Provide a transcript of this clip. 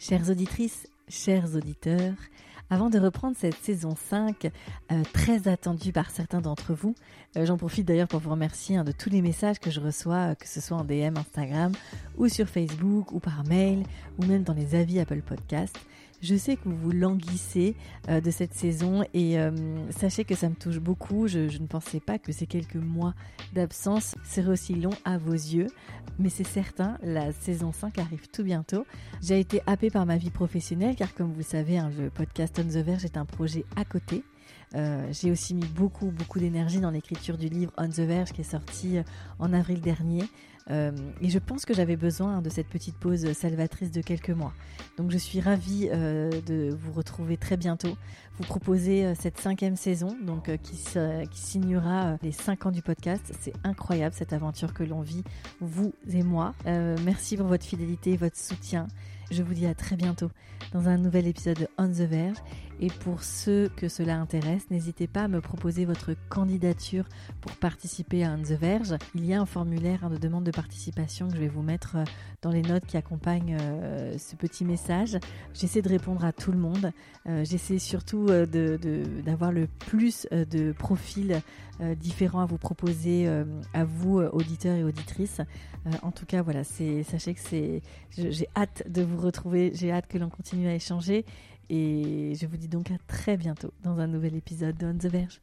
Chères auditrices, chers auditeurs, avant de reprendre cette saison 5, euh, très attendue par certains d'entre vous, euh, j'en profite d'ailleurs pour vous remercier hein, de tous les messages que je reçois, euh, que ce soit en DM Instagram ou sur Facebook ou par mail ou même dans les avis Apple Podcast. Je sais que vous vous languissez de cette saison et sachez que ça me touche beaucoup. Je, je ne pensais pas que ces quelques mois d'absence seraient aussi longs à vos yeux, mais c'est certain, la saison 5 arrive tout bientôt. J'ai été happée par ma vie professionnelle car comme vous le savez, hein, le podcast On the Verge est un projet à côté. Euh, j'ai aussi mis beaucoup, beaucoup d'énergie dans l'écriture du livre On the Verge qui est sorti en avril dernier. Euh, et je pense que j'avais besoin de cette petite pause salvatrice de quelques mois. Donc je suis ravie euh, de vous retrouver très bientôt. Vous proposer euh, cette cinquième saison, donc qui, qui signera les cinq ans du podcast. C'est incroyable cette aventure que l'on vit, vous et moi. Merci pour votre fidélité votre soutien. Je vous dis à très bientôt dans un nouvel épisode de On the Verge. Et pour ceux que cela intéresse, n'hésitez pas à me proposer votre candidature pour participer à On the Verge. Il y a un formulaire hein, de demande de participation que je vais vous mettre euh, dans les notes qui accompagnent euh, ce petit message. J'essaie de répondre à tout le monde. Euh, J'essaie surtout d'avoir le plus de profils différents à vous proposer, à vous, auditeurs et auditrices. En tout cas, voilà, sachez que j'ai hâte de vous retrouver, j'ai hâte que l'on continue à échanger. Et je vous dis donc à très bientôt dans un nouvel épisode de On the Verge.